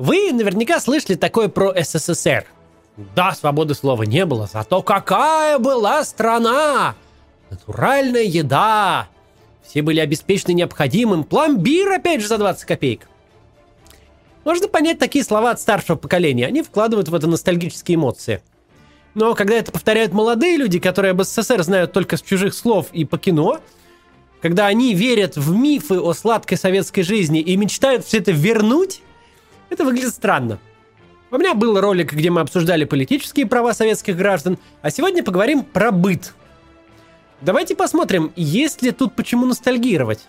Вы наверняка слышали такое про СССР. Да, свободы слова не было, зато какая была страна! Натуральная еда! Все были обеспечены необходимым. Пломбир, опять же, за 20 копеек. Можно понять такие слова от старшего поколения. Они вкладывают в это ностальгические эмоции. Но когда это повторяют молодые люди, которые об СССР знают только с чужих слов и по кино, когда они верят в мифы о сладкой советской жизни и мечтают все это вернуть, это выглядит странно. У меня был ролик, где мы обсуждали политические права советских граждан, а сегодня поговорим про быт. Давайте посмотрим, есть ли тут почему ностальгировать.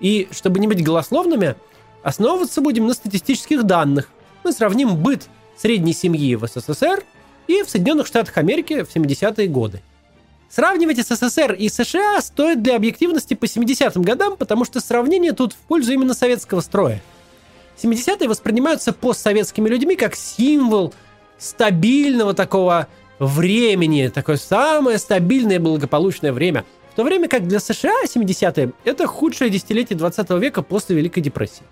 И, чтобы не быть голословными, основываться будем на статистических данных. Мы сравним быт средней семьи в СССР и в Соединенных Штатах Америки в 70-е годы. Сравнивать СССР и США стоит для объективности по 70-м годам, потому что сравнение тут в пользу именно советского строя – 70-е воспринимаются постсоветскими людьми как символ стабильного такого времени, такое самое стабильное благополучное время. В то время как для США 70-е это худшее десятилетие 20 века после Великой депрессии.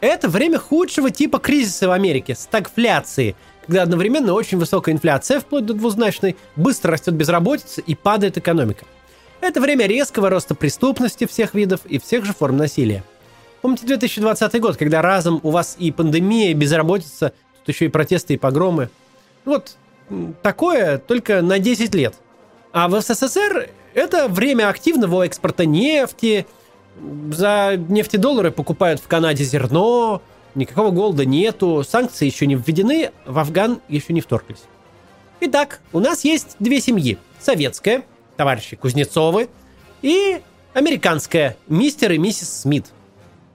Это время худшего типа кризиса в Америке, стагфляции, когда одновременно очень высокая инфляция, вплоть до двузначной, быстро растет безработица и падает экономика. Это время резкого роста преступности всех видов и всех же форм насилия. Помните 2020 год, когда разом у вас и пандемия, и безработица, тут еще и протесты, и погромы. Вот такое только на 10 лет. А в СССР это время активного экспорта нефти. За нефтедоллары покупают в Канаде зерно, никакого голода нету, санкции еще не введены, в Афган еще не вторглись. Итак, у нас есть две семьи. Советская, товарищи Кузнецовы, и американская, мистер и миссис Смит –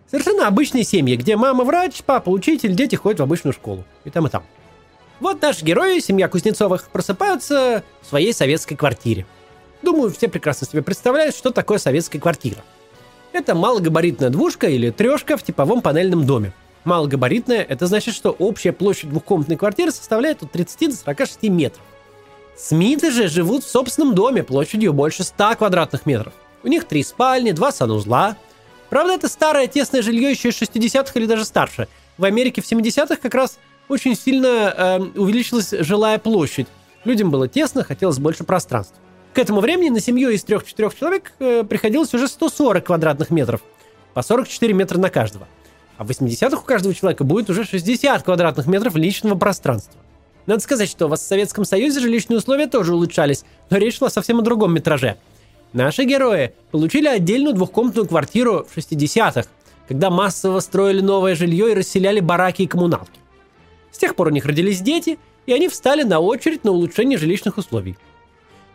Совершенно обычные семьи, где мама врач, папа учитель, дети ходят в обычную школу. И там, и там. Вот наши герои, семья Кузнецовых, просыпаются в своей советской квартире. Думаю, все прекрасно себе представляют, что такое советская квартира. Это малогабаритная двушка или трешка в типовом панельном доме. Малогабаритная – это значит, что общая площадь двухкомнатной квартиры составляет от 30 до 46 метров. Смиты же живут в собственном доме площадью больше 100 квадратных метров. У них три спальни, два санузла – Правда, это старое тесное жилье еще из 60-х или даже старше. В Америке в 70-х как раз очень сильно э, увеличилась жилая площадь. Людям было тесно, хотелось больше пространства. К этому времени на семью из 3-4 человек э, приходилось уже 140 квадратных метров, по 44 метра на каждого. А в 80-х у каждого человека будет уже 60 квадратных метров личного пространства. Надо сказать, что в Советском Союзе жилищные условия тоже улучшались, но речь шла совсем о другом метраже – Наши герои получили отдельную двухкомнатную квартиру в 60-х, когда массово строили новое жилье и расселяли бараки и коммуналки. С тех пор у них родились дети, и они встали на очередь на улучшение жилищных условий.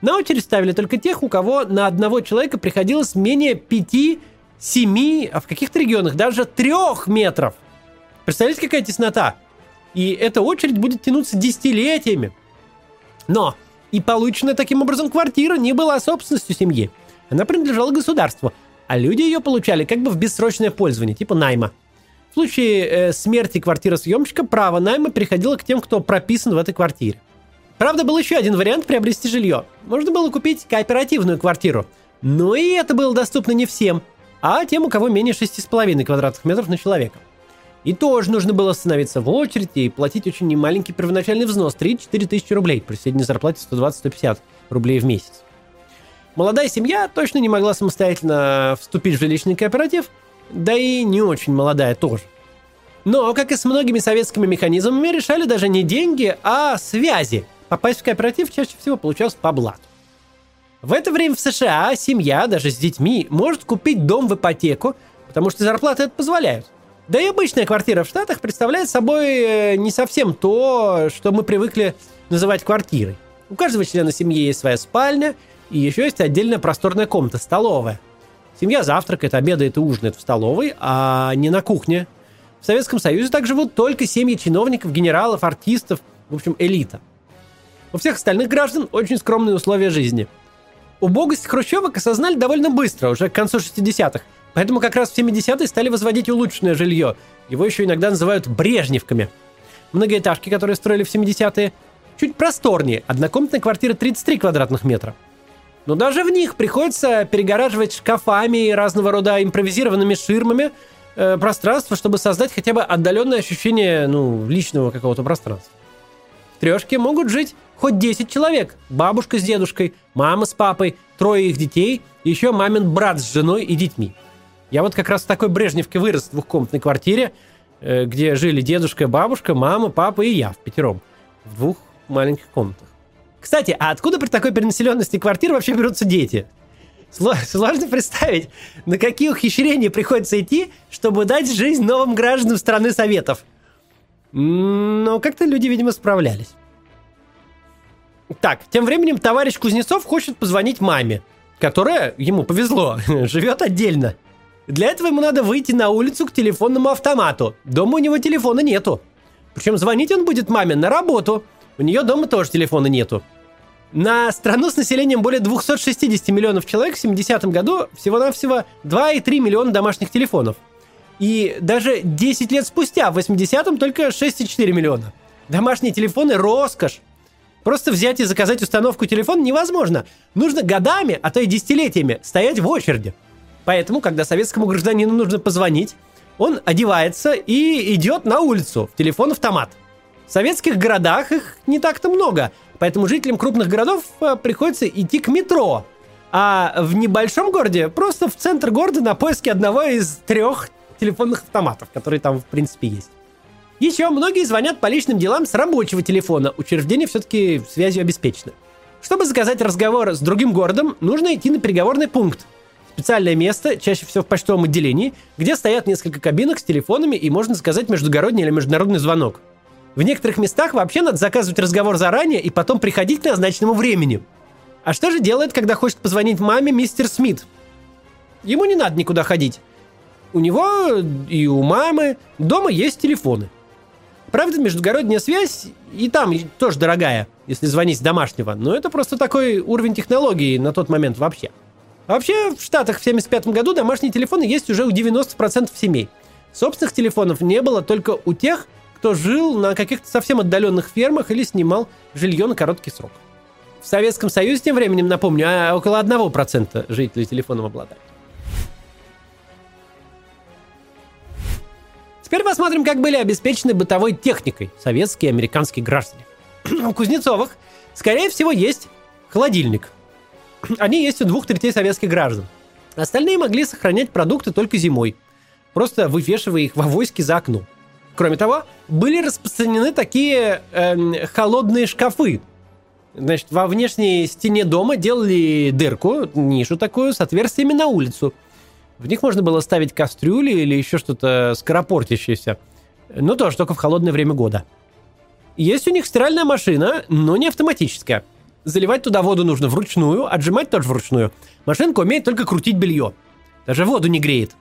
На очередь ставили только тех, у кого на одного человека приходилось менее 5, 7, а в каких-то регионах даже 3 метров. Представляете, какая теснота? И эта очередь будет тянуться десятилетиями. Но и полученная таким образом квартира не была собственностью семьи. Она принадлежала государству, а люди ее получали как бы в бессрочное пользование, типа найма. В случае э, смерти квартиросъемщика право найма переходило к тем, кто прописан в этой квартире. Правда, был еще один вариант приобрести жилье. Можно было купить кооперативную квартиру. Но и это было доступно не всем, а тем, у кого менее 6,5 квадратных метров на человека. И тоже нужно было становиться в очередь и платить очень немаленький первоначальный взнос 3-4 тысячи рублей при средней зарплате 120-150 рублей в месяц. Молодая семья точно не могла самостоятельно вступить в жилищный кооператив, да и не очень молодая тоже. Но, как и с многими советскими механизмами, решали даже не деньги, а связи. Попасть в кооператив чаще всего получалось по блату. В это время в США семья, даже с детьми, может купить дом в ипотеку, потому что зарплаты это позволяют. Да и обычная квартира в Штатах представляет собой э, не совсем то, что мы привыкли называть квартирой. У каждого члена семьи есть своя спальня, и еще есть отдельная просторная комната, столовая. Семья завтракает, обедает и ужинает в столовой, а не на кухне. В Советском Союзе так живут только семьи чиновников, генералов, артистов, в общем, элита. У всех остальных граждан очень скромные условия жизни. Убогость хрущевок осознали довольно быстро, уже к концу 60-х, Поэтому как раз в 70-е стали возводить улучшенное жилье. Его еще иногда называют брежневками. Многоэтажки, которые строили в 70-е, чуть просторнее. Однокомнатная квартира 33 квадратных метра. Но даже в них приходится перегораживать шкафами и разного рода импровизированными ширмами, э, пространства, чтобы создать хотя бы отдаленное ощущение ну, личного какого-то пространства. В трешке могут жить хоть 10 человек. Бабушка с дедушкой, мама с папой, трое их детей, еще мамин брат с женой и детьми. Я вот как раз в такой Брежневке вырос в двухкомнатной квартире, э, где жили дедушка, бабушка, мама, папа и я в пятером. В двух маленьких комнатах. Кстати, а откуда при такой перенаселенности квартир вообще берутся дети? Сложно представить, на какие ухищрения приходится идти, чтобы дать жизнь новым гражданам страны Советов. Но как-то люди, видимо, справлялись. Так, тем временем товарищ Кузнецов хочет позвонить маме, которая, ему повезло, живет отдельно. Для этого ему надо выйти на улицу к телефонному автомату. Дома у него телефона нету. Причем звонить он будет маме на работу. У нее дома тоже телефона нету. На страну с населением более 260 миллионов человек в 70-м году всего-навсего 2,3 миллиона домашних телефонов. И даже 10 лет спустя, в 80-м, только 6,4 миллиона. Домашние телефоны – роскошь. Просто взять и заказать установку телефона невозможно. Нужно годами, а то и десятилетиями стоять в очереди. Поэтому, когда советскому гражданину нужно позвонить, он одевается и идет на улицу в телефон-автомат. В советских городах их не так-то много, поэтому жителям крупных городов э, приходится идти к метро. А в небольшом городе просто в центр города на поиске одного из трех телефонных автоматов, которые там в принципе есть. Еще многие звонят по личным делам с рабочего телефона. Учреждение все-таки связью обеспечено. Чтобы заказать разговор с другим городом, нужно идти на переговорный пункт. Специальное место, чаще всего в почтовом отделении, где стоят несколько кабинок с телефонами и можно заказать междугородний или международный звонок. В некоторых местах вообще надо заказывать разговор заранее и потом приходить к назначенному времени. А что же делает, когда хочет позвонить маме мистер Смит? Ему не надо никуда ходить. У него и у мамы дома есть телефоны. Правда, междугородняя связь и там тоже дорогая, если звонить с домашнего, но это просто такой уровень технологии на тот момент вообще. Вообще, в Штатах в 75 году домашние телефоны есть уже у 90% семей. Собственных телефонов не было только у тех, кто жил на каких-то совсем отдаленных фермах или снимал жилье на короткий срок. В Советском Союзе тем временем, напомню, а около 1% жителей телефоном обладали. Теперь посмотрим, как были обеспечены бытовой техникой советские и американские граждане. У Кузнецовых, скорее всего, есть холодильник. Они есть у двух третей советских граждан. Остальные могли сохранять продукты только зимой, просто вывешивая их в авоське за окно. Кроме того, были распространены такие э, холодные шкафы. Значит, во внешней стене дома делали дырку, нишу такую, с отверстиями на улицу – в них можно было ставить кастрюли или еще что-то скоропортящееся. Но тоже только в холодное время года. Есть у них стиральная машина, но не автоматическая. Заливать туда воду нужно вручную, отжимать тоже вручную. Машинка умеет только крутить белье. Даже воду не греет.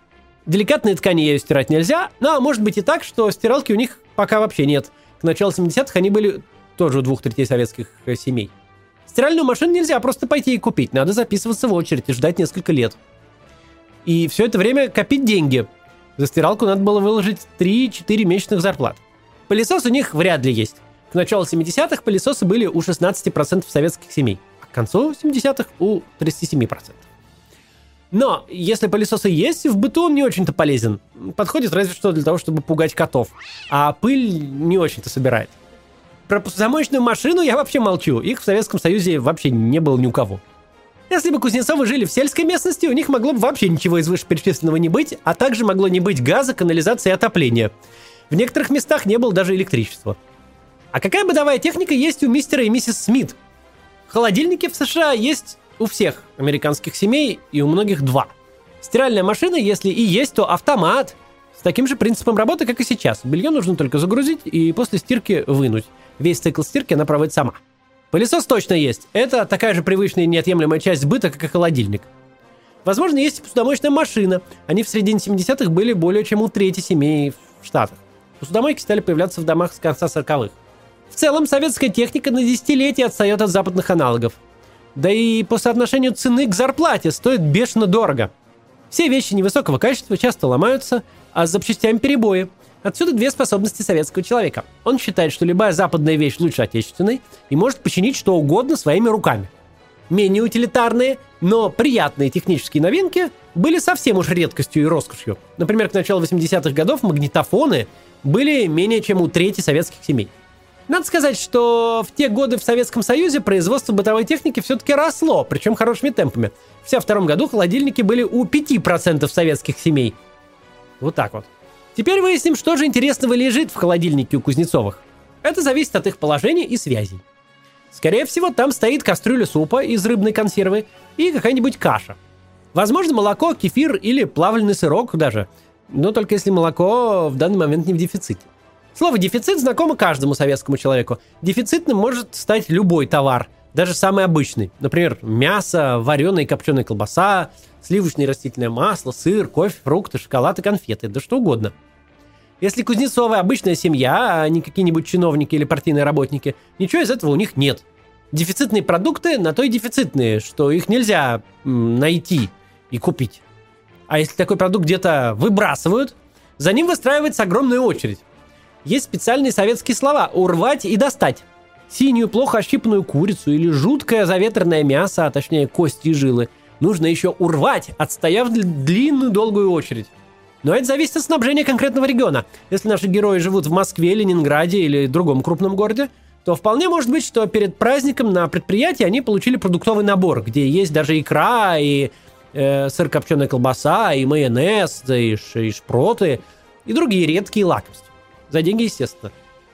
Деликатные ткани ее стирать нельзя, но может быть и так, что стиралки у них пока вообще нет. К началу 70-х они были тоже у двух третей советских э, семей. Стиральную машину нельзя просто пойти и купить, надо записываться в очередь и ждать несколько лет. И все это время копить деньги. За стиралку надо было выложить 3-4 месячных зарплат. Пылесос у них вряд ли есть. К началу 70-х пылесосы были у 16% советских семей, а к концу 70-х у 37%. Но если пылесосы есть, в быту он не очень-то полезен. Подходит разве что для того, чтобы пугать котов. А пыль не очень-то собирает. Про посудомоечную машину я вообще молчу. Их в Советском Союзе вообще не было ни у кого. Если бы Кузнецовы жили в сельской местности, у них могло бы вообще ничего из вышеперечисленного не быть, а также могло не быть газа, канализации и отопления. В некоторых местах не было даже электричества. А какая бытовая техника есть у мистера и миссис Смит? Холодильники в США есть у всех американских семей и у многих два. Стиральная машина, если и есть, то автомат. С таким же принципом работы, как и сейчас. Белье нужно только загрузить и после стирки вынуть. Весь цикл стирки она проводит сама. Пылесос точно есть. Это такая же привычная и неотъемлемая часть быта, как и холодильник. Возможно, есть посудомоечная машина. Они в середине 70-х были более чем у трети семей в Штатах. Посудомойки стали появляться в домах с конца 40-х. В целом, советская техника на десятилетия отстает от западных аналогов. Да и по соотношению цены к зарплате стоит бешено дорого. Все вещи невысокого качества часто ломаются, а с запчастями перебои – Отсюда две способности советского человека. Он считает, что любая западная вещь лучше отечественной и может починить что угодно своими руками. Менее утилитарные Но приятные технические новинки были совсем уж редкостью и роскошью. Например, к началу 80-х годов магнитофоны были менее чем у трети советских семей. Надо сказать, что в те годы в Советском Союзе производство бытовой техники все-таки росло, причем хорошими темпами. В 1952 году холодильники были у 5% советских семей. Вот так вот. Теперь выясним, что же интересного лежит в холодильнике у Кузнецовых. Это зависит от их положения и связей. Скорее всего, там стоит кастрюля супа из рыбной консервы и какая-нибудь каша. Возможно, молоко, кефир или плавленый сырок даже. Но только если молоко в данный момент не в дефиците. Слово «дефицит» знакомо каждому советскому человеку. Дефицитным может стать любой товар, даже самый обычный. Например, мясо, вареная и копченая колбаса, сливочное растительное масло, сыр, кофе, фрукты, шоколад и конфеты, да что угодно. Если Кузнецовы обычная семья, а не какие-нибудь чиновники или партийные работники, ничего из этого у них нет. Дефицитные продукты на то и дефицитные, что их нельзя найти и купить. А если такой продукт где-то выбрасывают, за ним выстраивается огромная очередь. Есть специальные советские слова «урвать» и «достать». Синюю, плохо ощипанную курицу или жуткое заветренное мясо, а точнее кости и жилы, нужно еще урвать, отстояв длинную долгую очередь. Но это зависит от снабжения конкретного региона. Если наши герои живут в Москве, Ленинграде или другом крупном городе, то вполне может быть, что перед праздником на предприятии они получили продуктовый набор, где есть даже икра и э, сыр копченая колбаса, и майонез, и, и шпроты, и другие редкие лакомства. За деньги, естественно.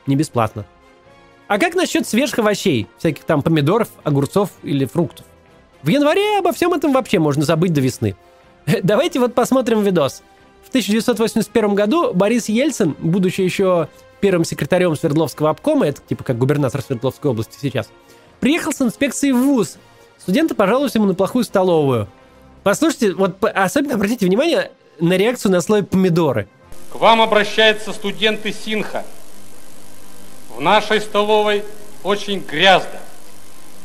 Не бесплатно. А как насчет свежих овощей? Всяких там помидоров, огурцов или фруктов? В январе обо всем этом вообще можно забыть до весны. Давайте вот посмотрим видос. В 1981 году Борис Ельцин, будучи еще первым секретарем Свердловского обкома, это типа как губернатор Свердловской области сейчас, приехал с инспекцией в ВУЗ. Студенты пожаловались ему на плохую столовую. Послушайте, вот особенно обратите внимание на реакцию на слой помидоры – к вам обращаются студенты Синха. В нашей столовой очень грязно.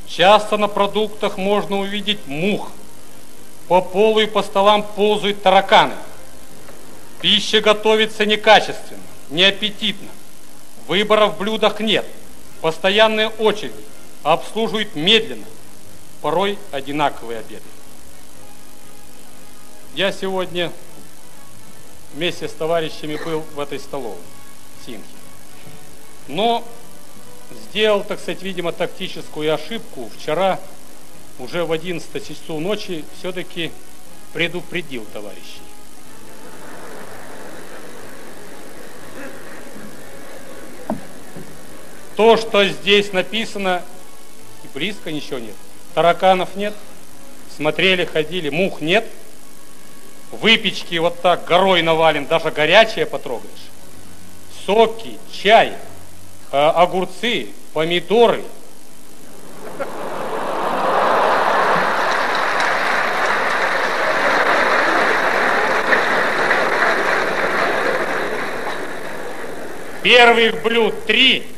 Часто на продуктах можно увидеть мух. По полу и по столам ползают тараканы. Пища готовится некачественно, неаппетитно. Выбора в блюдах нет. Постоянные очереди. Обслуживают медленно. Порой одинаковые обеды. Я сегодня вместе с товарищами был в этой столовой, Синхи. Но сделал, так сказать, видимо, тактическую ошибку. Вчера уже в 11 часу ночи все-таки предупредил товарищей. То, что здесь написано, и близко ничего нет. Тараканов нет, смотрели, ходили, мух нет – выпечки вот так горой навален, даже горячее потрогаешь. Соки, чай, э, огурцы, помидоры. Первых блюд три,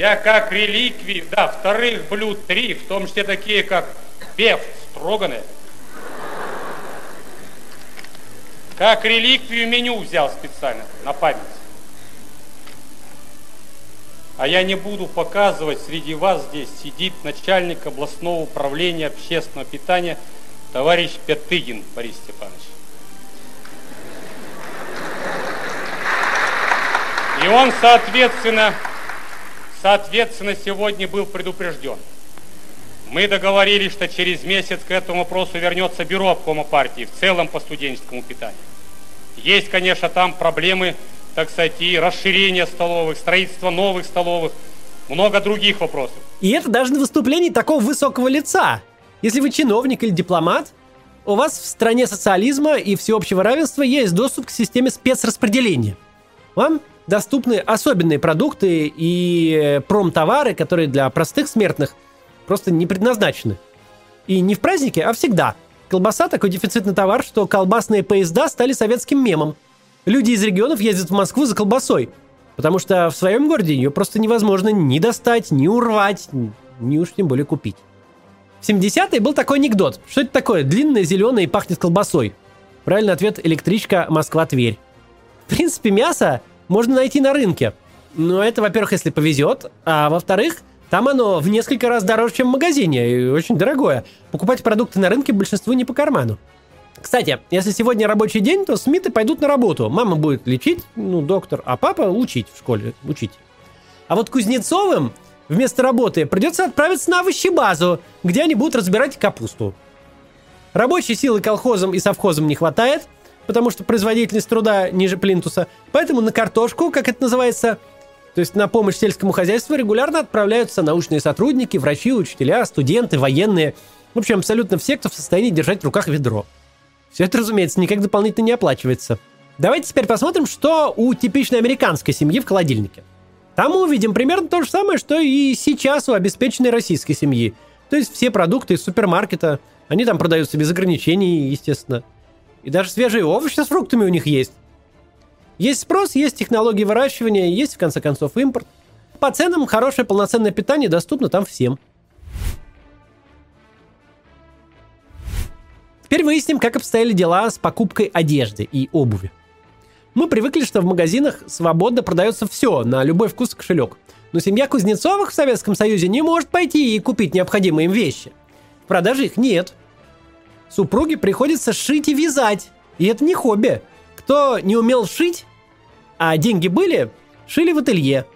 Я как реликвии, да, вторых блюд три, в том числе такие, как беф строганые. Как реликвию меню взял специально, на память. А я не буду показывать, среди вас здесь сидит начальник областного управления общественного питания товарищ Пятыгин Борис Степанович. И он, соответственно, соответственно, сегодня был предупрежден. Мы договорились, что через месяц к этому вопросу вернется бюро обкома партии в целом по студенческому питанию. Есть, конечно, там проблемы, так сказать, и расширение столовых, строительство новых столовых, много других вопросов. И это даже на выступлении такого высокого лица. Если вы чиновник или дипломат, у вас в стране социализма и всеобщего равенства есть доступ к системе спецраспределения. Вам доступны особенные продукты и промтовары, которые для простых смертных просто не предназначены. И не в празднике, а всегда. Колбаса такой дефицитный товар, что колбасные поезда стали советским мемом. Люди из регионов ездят в Москву за колбасой, потому что в своем городе ее просто невозможно ни достать, ни урвать, ни уж тем более купить. В 70-е был такой анекдот. Что это такое? Длинное, зеленое и пахнет колбасой. Правильный ответ – электричка Москва-Тверь. В принципе, мясо можно найти на рынке. Ну, это, во-первых, если повезет, а во-вторых, там оно в несколько раз дороже, чем в магазине, и очень дорогое. Покупать продукты на рынке большинству не по карману. Кстати, если сегодня рабочий день, то Смиты пойдут на работу. Мама будет лечить, ну, доктор, а папа учить в школе, учить. А вот Кузнецовым вместо работы придется отправиться на овощебазу, где они будут разбирать капусту. Рабочей силы колхозам и совхозам не хватает, потому что производительность труда ниже плинтуса. Поэтому на картошку, как это называется, то есть на помощь сельскому хозяйству регулярно отправляются научные сотрудники, врачи, учителя, студенты, военные. В общем, абсолютно все, кто в состоянии держать в руках ведро. Все это, разумеется, никак дополнительно не оплачивается. Давайте теперь посмотрим, что у типичной американской семьи в холодильнике. Там мы увидим примерно то же самое, что и сейчас у обеспеченной российской семьи. То есть все продукты из супермаркета, они там продаются без ограничений, естественно. И даже свежие овощи с фруктами у них есть. Есть спрос, есть технологии выращивания, есть, в конце концов, импорт. По ценам хорошее полноценное питание доступно там всем. Теперь выясним, как обстояли дела с покупкой одежды и обуви. Мы привыкли, что в магазинах свободно продается все, на любой вкус и кошелек. Но семья Кузнецовых в Советском Союзе не может пойти и купить необходимые им вещи. В продаже их нет. Супруге приходится шить и вязать. И это не хобби. Кто не умел шить, а деньги были, шили в ателье.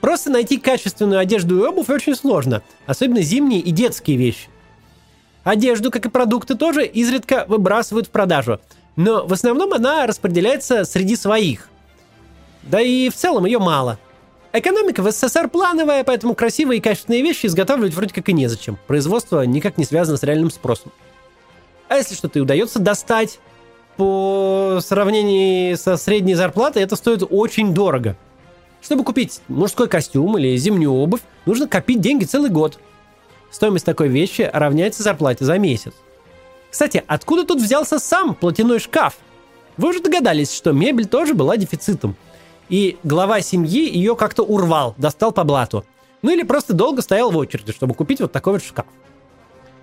Просто найти качественную одежду и обувь очень сложно, особенно зимние и детские вещи. Одежду, как и продукты, тоже изредка выбрасывают в продажу, но в основном она распределяется среди своих. Да и в целом ее мало. Экономика в СССР плановая, поэтому красивые и качественные вещи изготавливать вроде как и незачем. Производство никак не связано с реальным спросом. А если что-то и удается достать, по сравнению со средней зарплатой это стоит очень дорого. Чтобы купить мужской костюм или зимнюю обувь, нужно копить деньги целый год. Стоимость такой вещи равняется зарплате за месяц. Кстати, откуда тут взялся сам платяной шкаф? Вы уже догадались, что мебель тоже была дефицитом. И глава семьи ее как-то урвал, достал по блату. Ну или просто долго стоял в очереди, чтобы купить вот такой вот шкаф.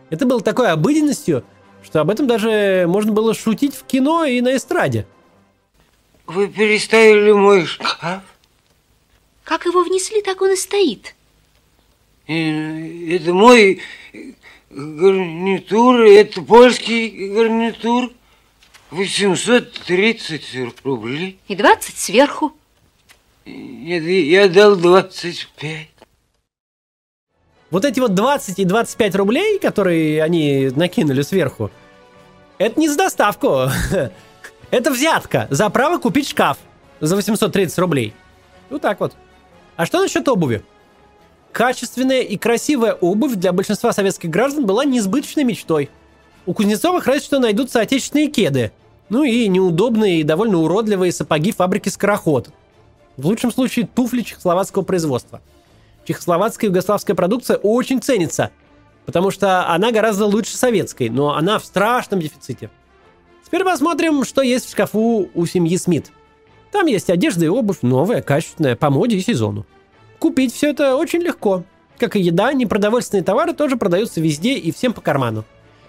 Это было такой обыденностью, что об этом даже можно было шутить в кино и на эстраде. Вы переставили мой шкаф? Как его внесли, так он и стоит. Это мой гарнитур, это польский гарнитур. 830 рублей. И 20 сверху. Нет, я дал 25. Вот эти вот 20 и 25 рублей, которые они накинули сверху, это не за доставку. Это взятка за право купить шкаф за 830 рублей. Вот так вот. А что насчет обуви? Качественная и красивая обувь для большинства советских граждан была несбыточной мечтой. У Кузнецовых разве что найдутся отечественные кеды. Ну и неудобные и довольно уродливые сапоги фабрики «Скороход». В лучшем случае туфли чехословацкого производства – чехословацкая и югославская продукция очень ценится, потому что она гораздо лучше советской, но она в страшном дефиците. Теперь посмотрим, что есть в шкафу у семьи Смит. Там есть одежда и обувь новая, качественная, по моде и сезону. Купить все это очень легко. Как и еда, непродовольственные товары тоже продаются везде и всем по карману.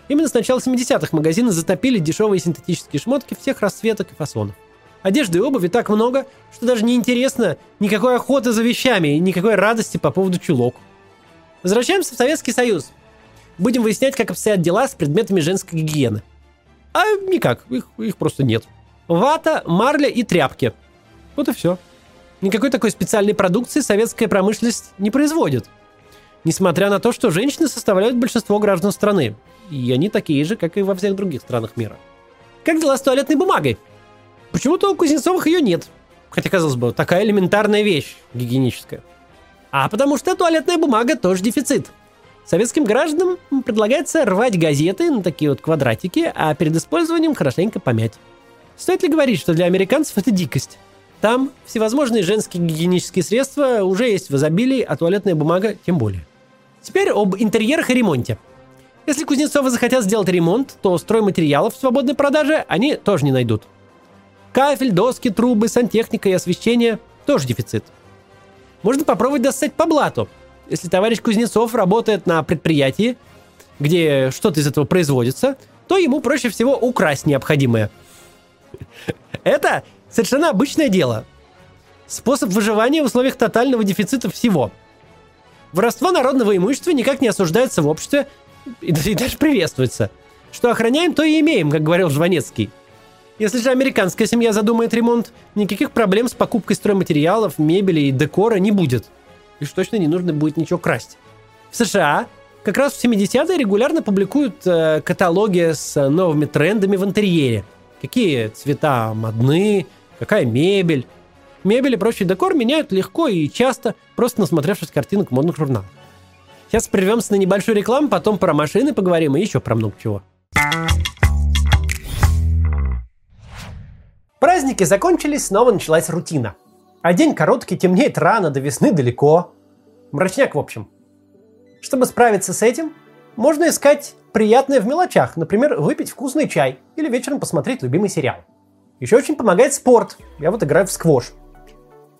Именно с начала 70-х магазины затопили дешевые синтетические шмотки всех расцветок и фасонов. Одежды и обуви так много, что даже не интересно никакой охоты за вещами и никакой радости по поводу чулок. Возвращаемся в Советский Союз. Будем выяснять, как обстоят дела с предметами женской гигиены. А никак, их, их просто нет. Вата, марля и тряпки. Вот и все. Никакой такой специальной продукции советская промышленность не производит. Несмотря на то, что женщины составляют большинство граждан страны. И они такие же, как и во всех других странах мира. Как дела с туалетной бумагой? Почему-то у Кузнецовых ее нет. Хотя, казалось бы, такая элементарная вещь гигиеническая. А потому что туалетная бумага тоже дефицит. Советским гражданам предлагается рвать газеты на такие вот квадратики, а перед использованием хорошенько помять. Стоит ли говорить, что для американцев это дикость? Там всевозможные женские гигиенические средства уже есть в изобилии, а туалетная бумага тем более. Теперь об интерьерах и ремонте. Если Кузнецовы захотят сделать ремонт, то стройматериалов в свободной продаже они тоже не найдут. Кафель, доски, трубы, сантехника и освещение – тоже дефицит. Можно попробовать достать по блату. Если товарищ Кузнецов работает на предприятии, где что-то из этого производится, то ему проще всего украсть необходимое. Это совершенно обычное дело. способ выживания в условиях тотального дефицита всего. Воровство народного имущества никак не осуждается в обществе и, даже приветствуется. Что охраняем, то и имеем, как говорил Жванецкий. Если же американская семья задумает ремонт, никаких проблем с покупкой стройматериалов, мебели и декора не будет. И уж точно не нужно будет ничего красть. В США как раз в 70-е регулярно публикуют э, каталоги с новыми трендами в интерьере. Какие цвета модны, какая мебель. Мебель и прочий декор меняют легко и часто, просто насмотревшись картинок модных журналах. Сейчас прервемся на небольшую рекламу, потом про машины поговорим и еще про много чего. Праздники закончились, снова началась рутина. А день короткий, темнеет рано, до весны далеко. Мрачняк, в общем. Чтобы справиться с этим, можно искать приятное в мелочах, например, выпить вкусный чай или вечером посмотреть любимый сериал. Еще очень помогает спорт. Я вот играю в сквош.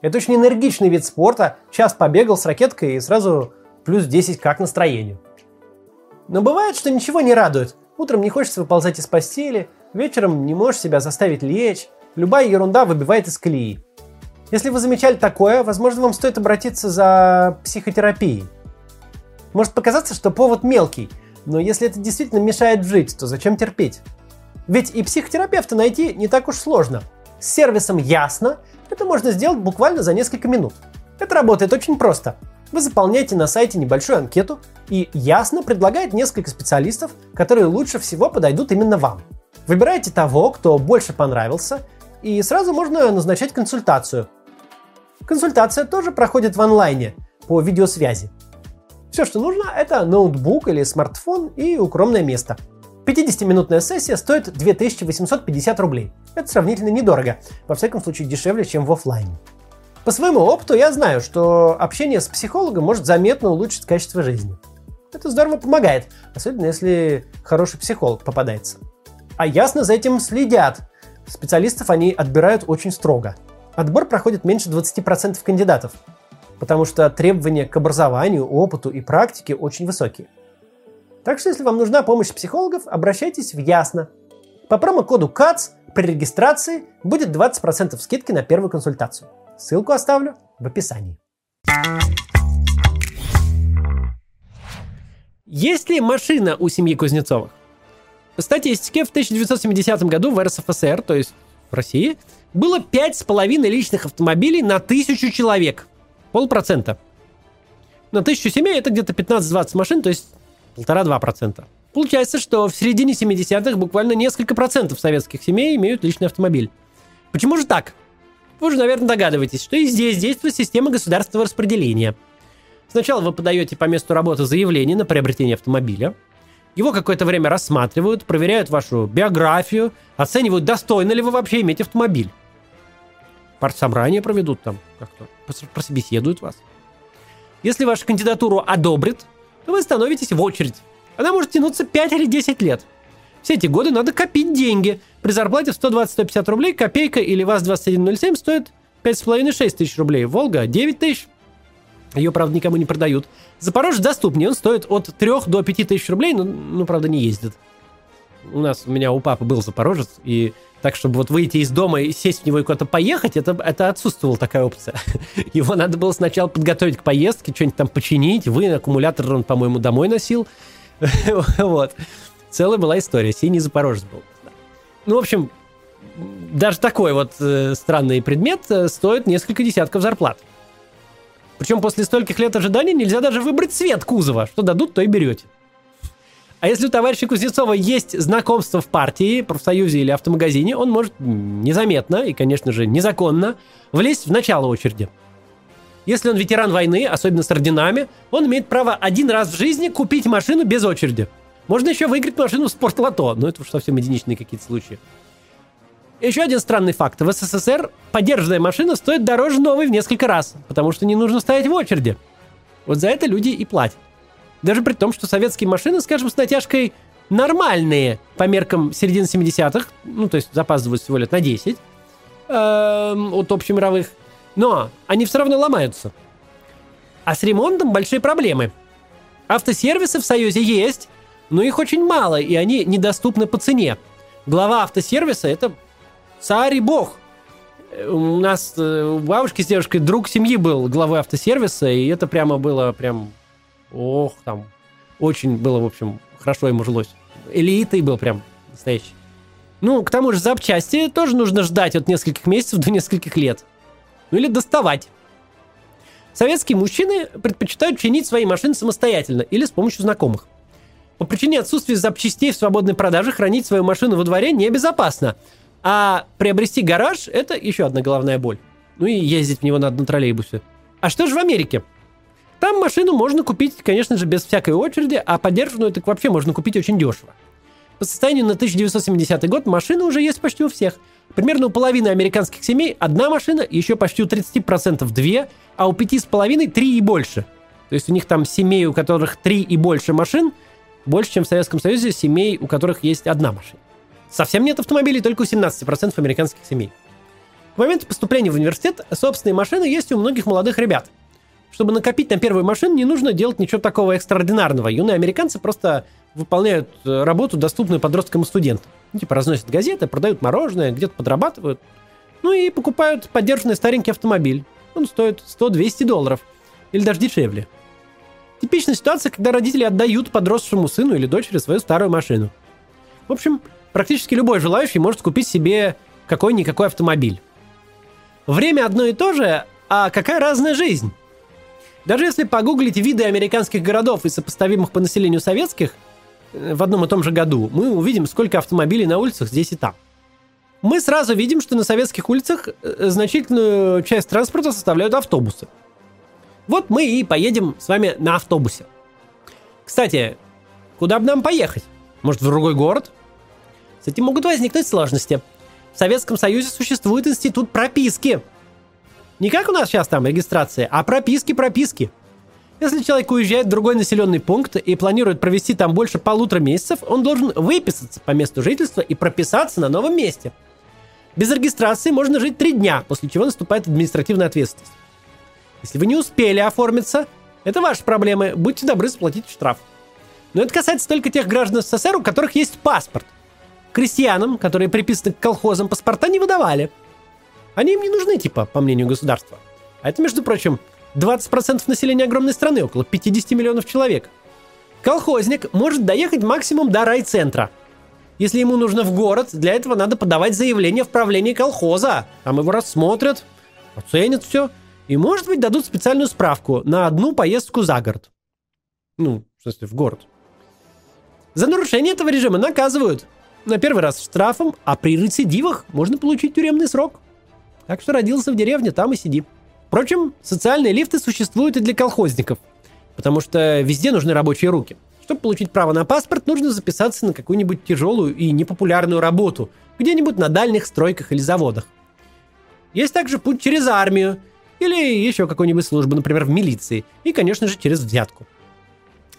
Это очень энергичный вид спорта. Час побегал с ракеткой и сразу плюс 10 как настроению. Но бывает, что ничего не радует. Утром не хочется выползать из постели, вечером не можешь себя заставить лечь. Любая ерунда выбивает из колеи. Если вы замечали такое, возможно, вам стоит обратиться за психотерапией. Может показаться, что повод мелкий, но если это действительно мешает жить, то зачем терпеть? Ведь и психотерапевта найти не так уж сложно. С сервисом «Ясно» это можно сделать буквально за несколько минут. Это работает очень просто. Вы заполняете на сайте небольшую анкету, и Ясно предлагает несколько специалистов, которые лучше всего подойдут именно вам. Выбираете того, кто больше понравился, и сразу можно назначать консультацию. Консультация тоже проходит в онлайне по видеосвязи. Все, что нужно, это ноутбук или смартфон и укромное место. 50-минутная сессия стоит 2850 рублей. Это сравнительно недорого, во всяком случае дешевле, чем в офлайне. По своему опыту я знаю, что общение с психологом может заметно улучшить качество жизни. Это здорово помогает, особенно если хороший психолог попадается. А ясно за этим следят. Специалистов они отбирают очень строго. Отбор проходит меньше 20% кандидатов потому что требования к образованию, опыту и практике очень высокие. Так что, если вам нужна помощь психологов, обращайтесь в Ясно. По промокоду КАЦ при регистрации будет 20% скидки на первую консультацию. Ссылку оставлю в описании. Есть ли машина у семьи Кузнецовых? По статистике, в 1970 году в РСФСР, то есть в России, было 5,5 личных автомобилей на тысячу человек. Полпроцента. На тысячу семей это где-то 15-20 машин, то есть полтора-два процента. Получается, что в середине 70-х буквально несколько процентов советских семей имеют личный автомобиль. Почему же так? Вы уже, наверное, догадываетесь, что и здесь действует система государственного распределения. Сначала вы подаете по месту работы заявление на приобретение автомобиля. Его какое-то время рассматривают, проверяют вашу биографию, оценивают, достойно ли вы вообще иметь автомобиль партсобрание проведут там как-то, прособеседуют вас. Если вашу кандидатуру одобрят, то вы становитесь в очередь. Она может тянуться 5 или 10 лет. Все эти годы надо копить деньги. При зарплате в 120-150 рублей копейка или ВАЗ-2107 стоит 5,5-6 тысяч рублей. Волга 9 тысяч. Ее, правда, никому не продают. Запорожец доступнее, он стоит от 3 до 5 тысяч рублей, но, ну, правда, не ездит. У нас, у меня у папы был Запорожец, и так, чтобы вот выйти из дома и сесть в него и куда-то поехать, это, это отсутствовала такая опция. Его надо было сначала подготовить к поездке, что-нибудь там починить. Вы аккумулятор он, по-моему, домой носил. вот. Целая была история. Синий Запорожец был. Ну, в общем, даже такой вот э, странный предмет э, стоит несколько десятков зарплат. Причем после стольких лет ожидания нельзя даже выбрать цвет кузова. Что дадут, то и берете. А если у товарища Кузнецова есть знакомство в партии, профсоюзе или автомагазине, он может незаметно и, конечно же, незаконно влезть в начало очереди. Если он ветеран войны, особенно с орденами, он имеет право один раз в жизни купить машину без очереди. Можно еще выиграть машину в спортлото, но это уж совсем единичные какие-то случаи. Еще один странный факт. В СССР подержанная машина стоит дороже новой в несколько раз, потому что не нужно стоять в очереди. Вот за это люди и платят. Даже при том, что советские машины, скажем, с натяжкой нормальные по меркам середины 70-х, ну, то есть запаздывают всего лет на 10 эм, от общемировых, но они все равно ломаются. А с ремонтом большие проблемы. Автосервисы в Союзе есть, но их очень мало, и они недоступны по цене. Глава автосервиса – это царь и бог. Э, У нас э, у бабушки с девушкой друг семьи был главой автосервиса, и это прямо было прям... Ох, там... Очень было, в общем, хорошо ему жилось. Элитой был прям настоящий. Ну, к тому же запчасти тоже нужно ждать от нескольких месяцев до нескольких лет. Ну или доставать. Советские мужчины предпочитают чинить свои машины самостоятельно или с помощью знакомых. По причине отсутствия запчастей в свободной продаже хранить свою машину во дворе небезопасно. А приобрести гараж – это еще одна головная боль. Ну и ездить в него надо на троллейбусе. А что же в Америке? Там машину можно купить, конечно же, без всякой очереди, а подержанную так вообще можно купить очень дешево. По состоянию на 1970 год машины уже есть почти у всех. Примерно у половины американских семей одна машина, еще почти у 30% две, а у пяти с половиной три и больше. То есть у них там семей, у которых три и больше машин, больше, чем в Советском Союзе семей, у которых есть одна машина. Совсем нет автомобилей только у 17% американских семей. К моменту поступления в университет собственные машины есть у многих молодых ребят. Чтобы накопить на первую машину, не нужно делать ничего такого экстраординарного. Юные американцы просто выполняют э, работу, доступную подросткам и студентам. Ну, типа разносят газеты, продают мороженое, где-то подрабатывают. Ну и покупают поддержанный старенький автомобиль. Он стоит 100-200 долларов. Или даже дешевле. Типичная ситуация, когда родители отдают подросшему сыну или дочери свою старую машину. В общем, практически любой желающий может купить себе какой-никакой автомобиль. Время одно и то же, а какая разная жизнь? Даже если погуглить виды американских городов и сопоставимых по населению советских э, в одном и том же году, мы увидим, сколько автомобилей на улицах здесь и там. Мы сразу видим, что на советских улицах э, значительную часть транспорта составляют автобусы. Вот мы и поедем с вами на автобусе. Кстати, куда бы нам поехать? Может, в другой город? Этим могут возникнуть сложности. В Советском Союзе существует институт прописки. Не как у нас сейчас там регистрация, а прописки-прописки. Если человек уезжает в другой населенный пункт и планирует провести там больше полутора месяцев, он должен выписаться по месту жительства и прописаться на новом месте. Без регистрации можно жить три дня, после чего наступает административная ответственность. Если вы не успели оформиться, это ваши проблемы, будьте добры заплатить штраф. Но это касается только тех граждан СССР, у которых есть паспорт. Крестьянам, которые приписаны к колхозам, паспорта не выдавали. Они им не нужны, типа, по мнению государства. А это, между прочим, 20% населения огромной страны, около 50 миллионов человек. Колхозник может доехать максимум до райцентра. Если ему нужно в город, для этого надо подавать заявление в правление колхоза. Там его рассмотрят, оценят все. И, может быть, дадут специальную справку на одну поездку за город. Ну, в смысле, в город. За нарушение этого режима наказывают. На первый раз штрафом, а при рецидивах можно получить тюремный срок. Так что родился в деревне, там и сиди. Впрочем, социальные лифты существуют и для колхозников, потому что везде нужны рабочие руки. Чтобы получить право на паспорт, нужно записаться на какую-нибудь тяжелую и непопулярную работу, где-нибудь на дальних стройках или заводах. Есть также путь через армию или еще какую-нибудь службу, например, в милиции, и, конечно же, через взятку.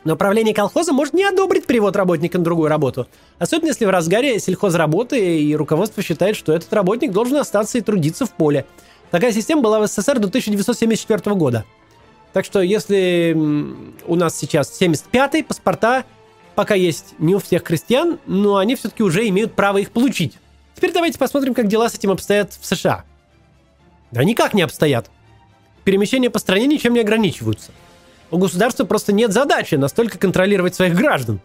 Но правление колхоза может не одобрить перевод работника на другую работу. Особенно если в разгаре сельхозработы и руководство считает, что этот работник должен остаться и трудиться в поле. Такая система была в СССР до 1974 года. Так что если у нас сейчас 75-й, паспорта пока есть не у всех крестьян, но они все-таки уже имеют право их получить. Теперь давайте посмотрим, как дела с этим обстоят в США. Да никак не обстоят. Перемещения по стране ничем не ограничиваются. У государства просто нет задачи настолько контролировать своих граждан.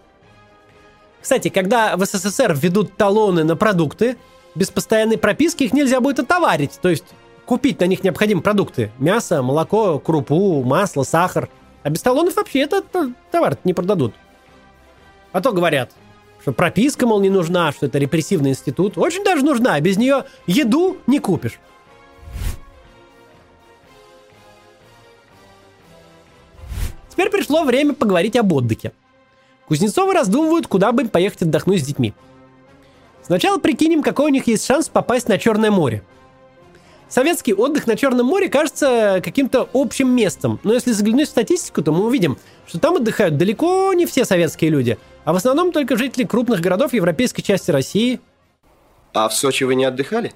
Кстати, когда в СССР введут талоны на продукты, без постоянной прописки их нельзя будет отоварить, то есть купить на них необходимые продукты. Мясо, молоко, крупу, масло, сахар. А без талонов вообще этот товар не продадут. А то говорят, что прописка, мол, не нужна, что это репрессивный институт. Очень даже нужна, без нее еду не купишь. Теперь пришло время поговорить об отдыхе. Кузнецовы раздумывают, куда бы поехать отдохнуть с детьми. Сначала прикинем, какой у них есть шанс попасть на Черное море. Советский отдых на Черном море кажется каким-то общим местом, но если заглянуть в статистику, то мы увидим, что там отдыхают далеко не все советские люди, а в основном только жители крупных городов европейской части России. А в Сочи вы не отдыхали?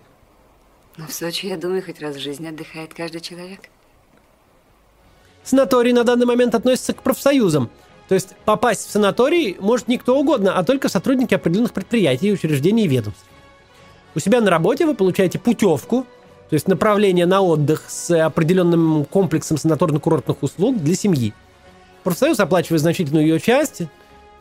Ну, в Сочи, я думаю, хоть раз в жизни отдыхает каждый человек. Санатории на данный момент относятся к профсоюзам. То есть попасть в санаторий может не кто угодно, а только сотрудники определенных предприятий, учреждений и ведомств. У себя на работе вы получаете путевку, то есть направление на отдых с определенным комплексом санаторно-курортных услуг для семьи. Профсоюз оплачивает значительную ее часть,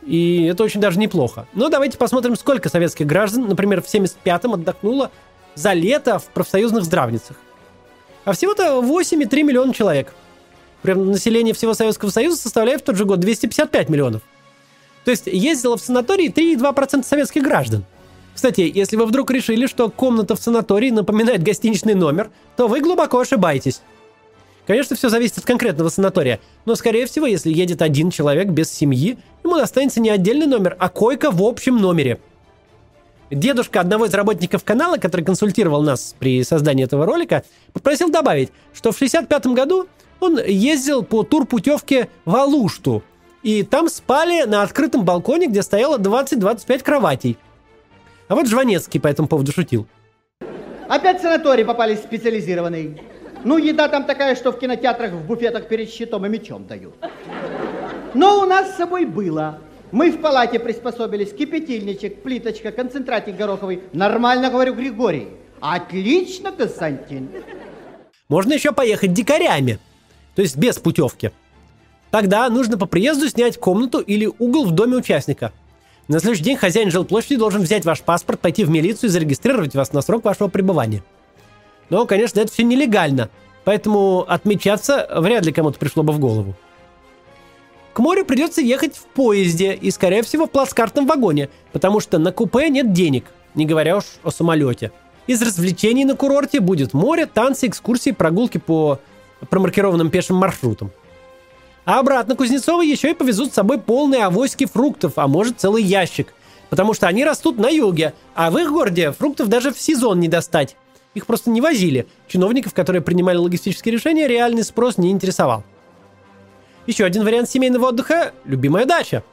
и это очень даже неплохо. Но давайте посмотрим, сколько советских граждан, например, в 75-м отдохнуло за лето в профсоюзных здравницах. А всего-то 8,3 миллиона человек. Прям население всего Советского Союза составляет в тот же год 255 миллионов. То есть ездило в санатории 3,2% советских граждан. Кстати, если вы вдруг решили, что комната в санатории напоминает гостиничный номер, то вы глубоко ошибаетесь. Конечно, все зависит от конкретного санатория, но, скорее всего, если едет один человек без семьи, ему достанется не отдельный номер, а койка в общем номере. Дедушка одного из работников канала, который консультировал нас при создании этого ролика, попросил добавить, что в 65 году он ездил по турпутевке в Алушту, и там спали на открытом балконе, где стояло 20-25 кроватей. А вот Жванецкий по этому поводу шутил. Опять санаторий попались специализированный. Ну, еда там такая, что в кинотеатрах в буфетах перед щитом и мечом дают. Но у нас с собой было. Мы в палате приспособились. Кипятильничек, плиточка, концентратик гороховый. Нормально, говорю, Григорий. Отлично, Константин. Можно еще поехать дикарями. То есть без путевки. Тогда нужно по приезду снять комнату или угол в доме участника. На следующий день хозяин жилплощади должен взять ваш паспорт, пойти в милицию и зарегистрировать вас на срок вашего пребывания. Но, конечно, это все нелегально, поэтому отмечаться вряд ли кому-то пришло бы в голову. К морю придется ехать в поезде и, скорее всего, в плацкартном вагоне, потому что на купе нет денег, не говоря уж о самолете. Из развлечений на курорте будет море, танцы, экскурсии, прогулки по промаркированным пешим маршрутам. А обратно Кузнецова еще и повезут с собой полные авоськи фруктов, а может целый ящик. Потому что они растут на юге, а в их городе фруктов даже в сезон не достать. Их просто не возили. Чиновников, которые принимали логистические решения, реальный спрос не интересовал. Еще один вариант семейного отдыха – любимая дача.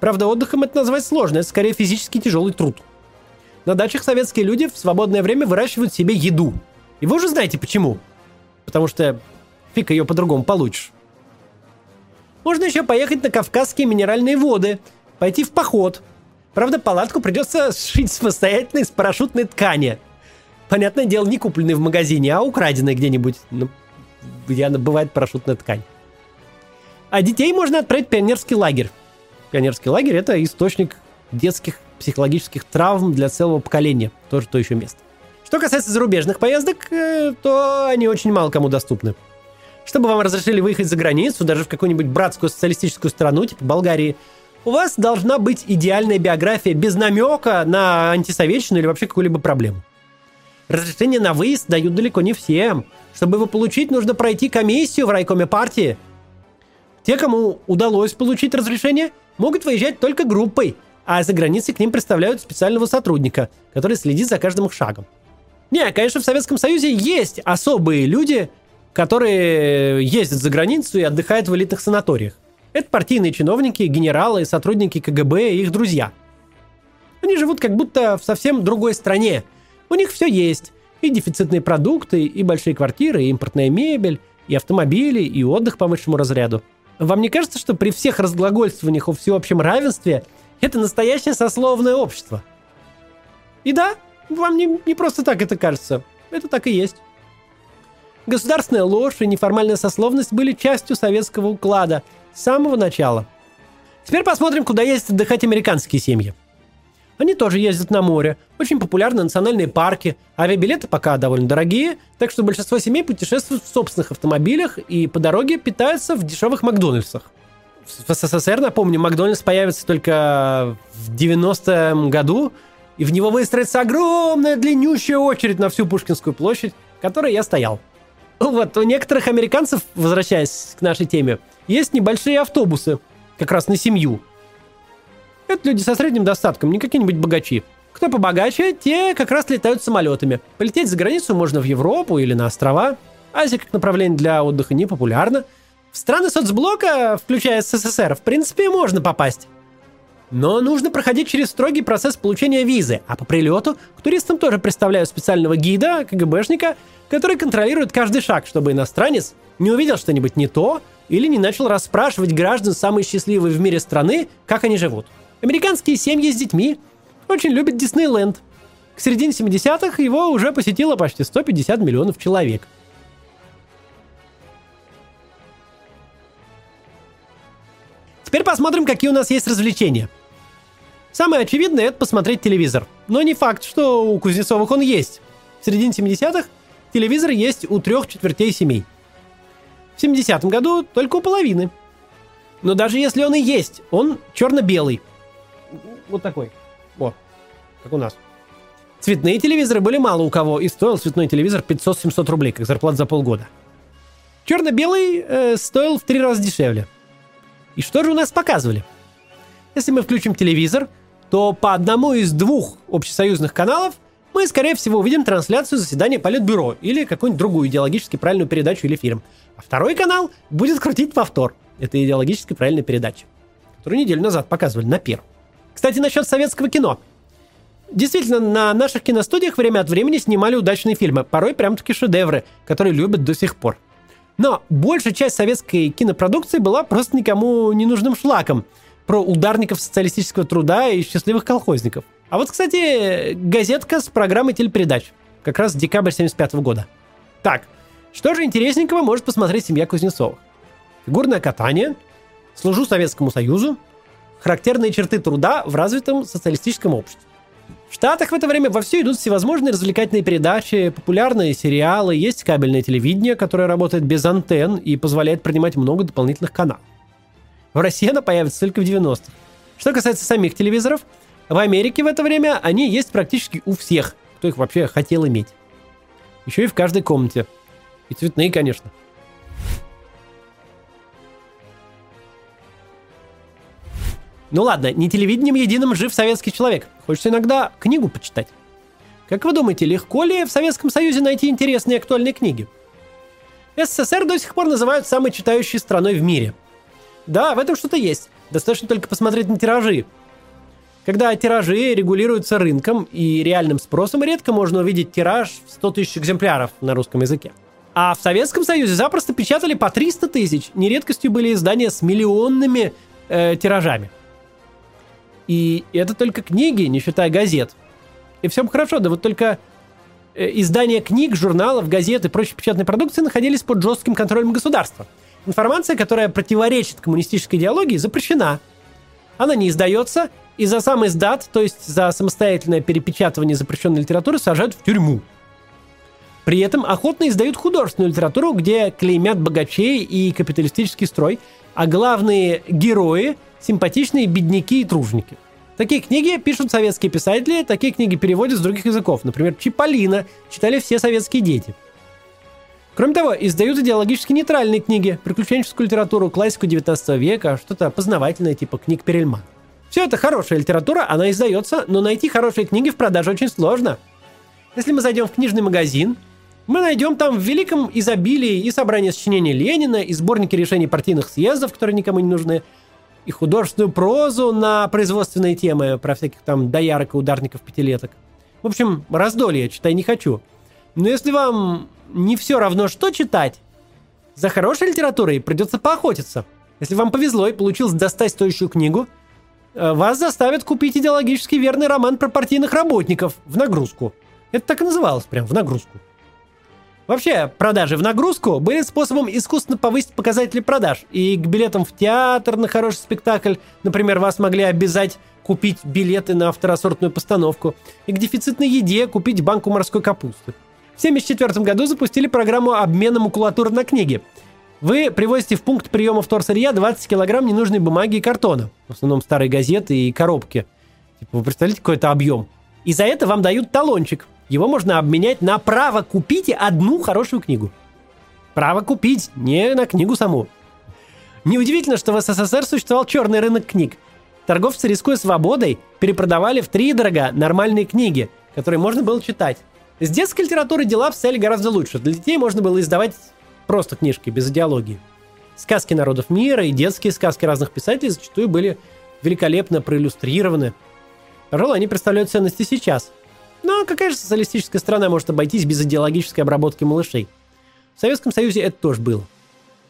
Правда, отдыхом это назвать сложно, это скорее физически тяжелый труд. На дачах советские люди в свободное время выращивают себе еду. И вы уже знаете почему. Потому что фиг ее по-другому получишь. Можно еще поехать на Кавказские минеральные воды, пойти в поход. Правда, палатку придется сшить самостоятельно из парашютной ткани – понятное дело, не купленный в магазине, а украденный где-нибудь. Ну, где бывает парашютная ткань. А детей можно отправить в пионерский лагерь. Пионерский лагерь – это источник детских психологических травм для целого поколения. Тоже то еще место. Что касается зарубежных поездок, э, то они очень мало кому доступны. Чтобы вам разрешили выехать за границу, даже в какую-нибудь братскую социалистическую страну, типа Болгарии, у вас должна быть идеальная биография без намека на антисоветчину или вообще какую-либо проблему. Разрешение на выезд дают далеко не всем. Чтобы его получить, нужно пройти комиссию в райкоме партии. Те, кому удалось получить разрешение, могут выезжать только группой, а за границей к ним представляют специального сотрудника, который следит за каждым их шагом. Не, конечно, в Советском Союзе есть особые люди, которые ездят за границу и отдыхают в элитных санаториях. Это партийные чиновники, генералы, сотрудники КГБ и их друзья. Они живут как будто в совсем другой стране – у них все есть. И дефицитные продукты, и большие квартиры, и импортная мебель, и автомобили, и отдых по высшему разряду. Вам не кажется, что при всех разглагольствованиях о всеобщем равенстве это настоящее сословное общество? И да, вам не, не просто так это кажется. Это так и есть. Государственная ложь и неформальная сословность были частью советского уклада с самого начала. Теперь посмотрим, куда ездят отдыхать американские семьи. Они тоже ездят на море. Очень популярны национальные парки. Авиабилеты пока довольно дорогие, так что большинство семей путешествуют в собственных автомобилях и по дороге питаются в дешевых Макдональдсах. В СССР, напомню, Макдональдс появится только в 90-м году, и в него выстроится огромная длиннющая очередь на всю Пушкинскую площадь, в которой я стоял. Вот, у некоторых американцев, возвращаясь к нашей теме, есть небольшие автобусы, как раз на семью. Это люди со средним достатком, не какие-нибудь богачи. Кто побогаче, те как раз летают самолетами. Полететь за границу можно в Европу или на острова. Азия как направление для отдыха не популярна. В страны соцблока, включая СССР, в принципе, можно попасть. Но нужно проходить через строгий процесс получения визы, а по прилету к туристам тоже представляют специального гида, КГБшника, который контролирует каждый шаг, чтобы иностранец не увидел что-нибудь не то или не начал расспрашивать граждан самой счастливой в мире страны, как они живут. Американские семьи с детьми очень любят Диснейленд. К середине 70-х его уже посетило почти 150 миллионов человек. Теперь посмотрим, какие у нас есть развлечения. Самое очевидное – это посмотреть телевизор. Но не факт, что у Кузнецовых он есть. В середине 70-х телевизор есть у трех четвертей семей. В 70-м году только у половины. Но даже если он и есть, он черно-белый. Вот такой. О, как у нас. Цветные телевизоры были мало у кого, и стоил цветной телевизор 500-700 рублей, как зарплата за полгода. Черно-белый э, стоил в три раза дешевле. И что же у нас показывали? Если мы включим телевизор, то по одному из двух общесоюзных каналов мы, скорее всего, увидим трансляцию заседания Политбюро или какую-нибудь другую идеологически правильную передачу или фильм. А второй канал будет крутить повтор этой идеологически правильной передачи, которую неделю назад показывали на первом. Кстати, насчет советского кино. Действительно, на наших киностудиях время от времени снимали удачные фильмы, порой прям-таки шедевры, которые любят до сих пор. Но большая часть советской кинопродукции была просто никому не нужным шлаком про ударников социалистического труда и счастливых колхозников. А вот, кстати, газетка с программой телепередач. Как раз декабрь 75 года. Так, что же интересненького может посмотреть семья Кузнецовых? Фигурное катание, служу Советскому Союзу, характерные черты труда в развитом социалистическом обществе. В Штатах в это время вовсю идут всевозможные развлекательные передачи, популярные сериалы, есть кабельное телевидение, которое работает без антенн и позволяет принимать много дополнительных каналов. В России она появится только в 90-х. Что касается самих телевизоров, в Америке в это время они есть практически у всех, кто их вообще хотел иметь. Еще и в каждой комнате. И цветные, конечно. Ну ладно, не телевидением единым жив советский человек. Хочется иногда книгу почитать. Как вы думаете, легко ли в Советском Союзе найти интересные актуальные книги? СССР до сих пор называют самой читающей страной в мире. Да, в этом что-то есть. Достаточно только посмотреть на тиражи. Когда тиражи регулируются рынком и реальным спросом, редко можно увидеть тираж в 100 тысяч экземпляров на русском языке. А в Советском Союзе запросто печатали по 300 тысяч. Нередкостью были издания с миллионными э, тиражами. И это только книги, не считая газет. И все хорошо, да вот только э, издания книг, журналов, газет и прочей печатной продукции находились под жестким контролем государства. Информация, которая противоречит коммунистической идеологии, запрещена. Она не издается, и за сам издат, то есть за самостоятельное перепечатывание запрещенной литературы, сажают в тюрьму. При этом охотно издают художественную литературу, где клеймят богачей и капиталистический строй, а главные герои – симпатичные бедняки и тружники. Такие книги пишут советские писатели, такие книги переводят с других языков. Например, Чиполлино читали все советские дети. Кроме того, издают идеологически нейтральные книги, приключенческую литературу, классику 19 века, что-то познавательное типа книг Перельман. Все это хорошая литература, она издается, но найти хорошие книги в продаже очень сложно. Если мы зайдем в книжный магазин, мы найдем там в великом изобилии и собрание сочинений Ленина, и сборники решений партийных съездов, которые никому не нужны, и художественную прозу на производственные темы про всяких там доярок и ударников пятилеток. В общем, раздолье, читай не хочу. Но если вам не все равно, что читать, за хорошей литературой придется поохотиться. Если вам повезло и получилось достать стоящую книгу, э, вас заставят купить идеологически верный роман про партийных работников в нагрузку. Это так и называлось, прям в нагрузку. Вообще, продажи в нагрузку были способом искусственно повысить показатели продаж. И к билетам в театр на хороший спектакль, например, вас могли обязать купить билеты на второсортную постановку. И к дефицитной еде купить банку морской капусты. В 1974 году запустили программу обмена макулатуры на книги. Вы привозите в пункт приема вторсырья 20 килограмм ненужной бумаги и картона. В основном старые газеты и коробки. Типа, вы представляете, какой это объем? И за это вам дают талончик – его можно обменять на право купить одну хорошую книгу. Право купить, не на книгу саму. Неудивительно, что в СССР существовал черный рынок книг. Торговцы, рискуя свободой, перепродавали в три дорога нормальные книги, которые можно было читать. С детской литературой дела обстояли гораздо лучше. Для детей можно было издавать просто книжки, без идеологии. Сказки народов мира и детские сказки разных писателей зачастую были великолепно проиллюстрированы. Пожалуй, они представляют ценности сейчас – но какая же социалистическая страна может обойтись без идеологической обработки малышей? В Советском Союзе это тоже было.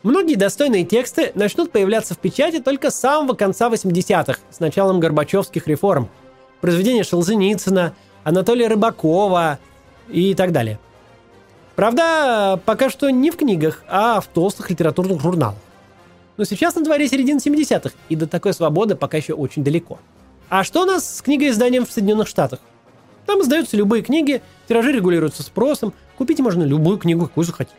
Многие достойные тексты начнут появляться в печати только с самого конца 80-х, с началом Горбачевских реформ. Произведения Шелзеницына, Анатолия Рыбакова и так далее. Правда, пока что не в книгах, а в толстых литературных журналах. Но сейчас на дворе середина 70-х, и до такой свободы пока еще очень далеко. А что у нас с книгоизданием в Соединенных Штатах? Там издаются любые книги, тиражи регулируются спросом, купить можно любую книгу, какую захотите.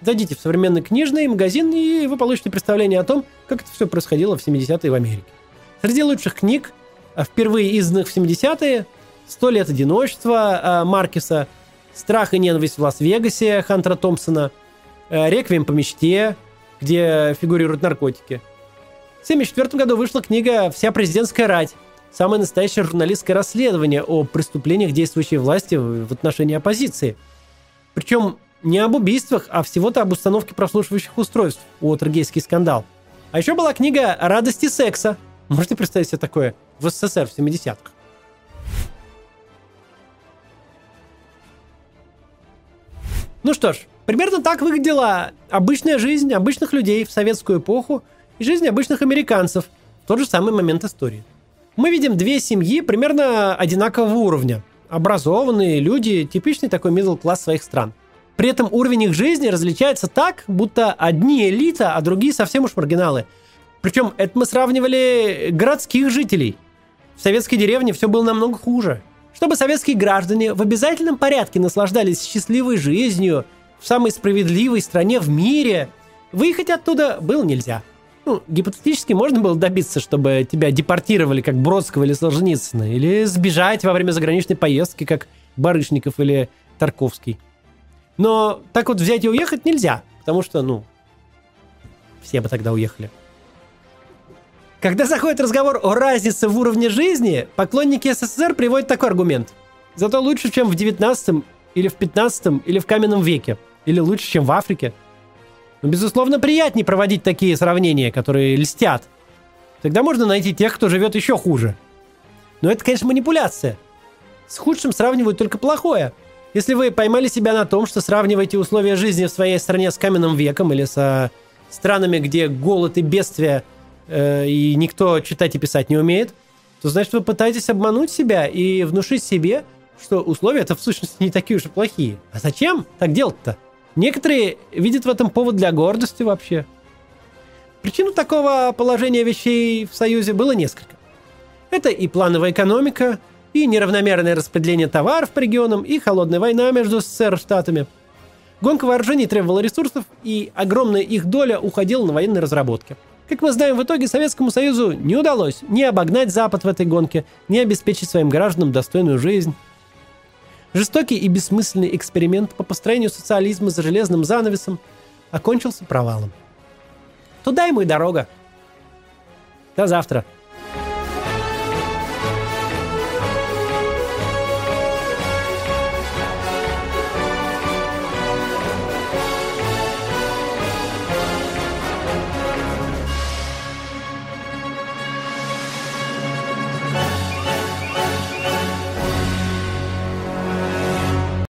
Зайдите в современный книжный магазин, и вы получите представление о том, как это все происходило в 70-е в Америке. Среди лучших книг, а впервые изданных в 70-е, «Сто лет одиночества» а, Маркеса, «Страх и ненависть в Лас-Вегасе» Хантера Томпсона, а, «Реквием по мечте», где фигурируют наркотики. В 1974 году вышла книга «Вся президентская рать», самое настоящее журналистское расследование о преступлениях действующей власти в отношении оппозиции. Причем не об убийствах, а всего-то об установке прослушивающих устройств. Уотергейский скандал. А еще была книга «Радости секса». Можете представить себе такое в СССР в 70-х? Ну что ж, примерно так выглядела обычная жизнь обычных людей в советскую эпоху и жизнь обычных американцев в тот же самый момент истории. Мы видим две семьи примерно одинакового уровня. Образованные люди, типичный такой middle класс своих стран – при этом уровень их жизни различается так, будто одни элита, а другие совсем уж маргиналы. Причем это мы сравнивали городских жителей. В советской деревне все было намного хуже. Чтобы советские граждане в обязательном порядке наслаждались счастливой жизнью в самой справедливой стране в мире, выехать оттуда было нельзя. Ну, гипотетически можно было добиться, чтобы тебя депортировали, как Бродского или Солженицына, или сбежать во время заграничной поездки, как Барышников или Тарковский. Но так вот взять и уехать нельзя, потому что, ну, все бы тогда уехали. Когда заходит разговор о разнице в уровне жизни, поклонники СССР приводят такой аргумент. Зато лучше, чем в 19 или в 15 или в каменном веке. Или лучше, чем в Африке. Но, безусловно, приятнее проводить такие сравнения, которые льстят. Тогда можно найти тех, кто живет еще хуже. Но это, конечно, манипуляция. С худшим сравнивают только плохое – если вы поймали себя на том, что сравниваете условия жизни в своей стране с каменным веком или со странами, где голод и бедствие, э, и никто читать и писать не умеет, то значит вы пытаетесь обмануть себя и внушить себе, что условия это в сущности не такие уж и плохие. А зачем так делать-то? Некоторые видят в этом повод для гордости вообще. Причину такого положения вещей в Союзе было несколько. Это и плановая экономика, и неравномерное распределение товаров по регионам, и холодная война между СССР и Штатами. Гонка вооружений требовала ресурсов, и огромная их доля уходила на военные разработки. Как мы знаем, в итоге Советскому Союзу не удалось ни обогнать Запад в этой гонке, ни обеспечить своим гражданам достойную жизнь. Жестокий и бессмысленный эксперимент по построению социализма за железным занавесом окончился провалом. Туда ему и дорога. До завтра.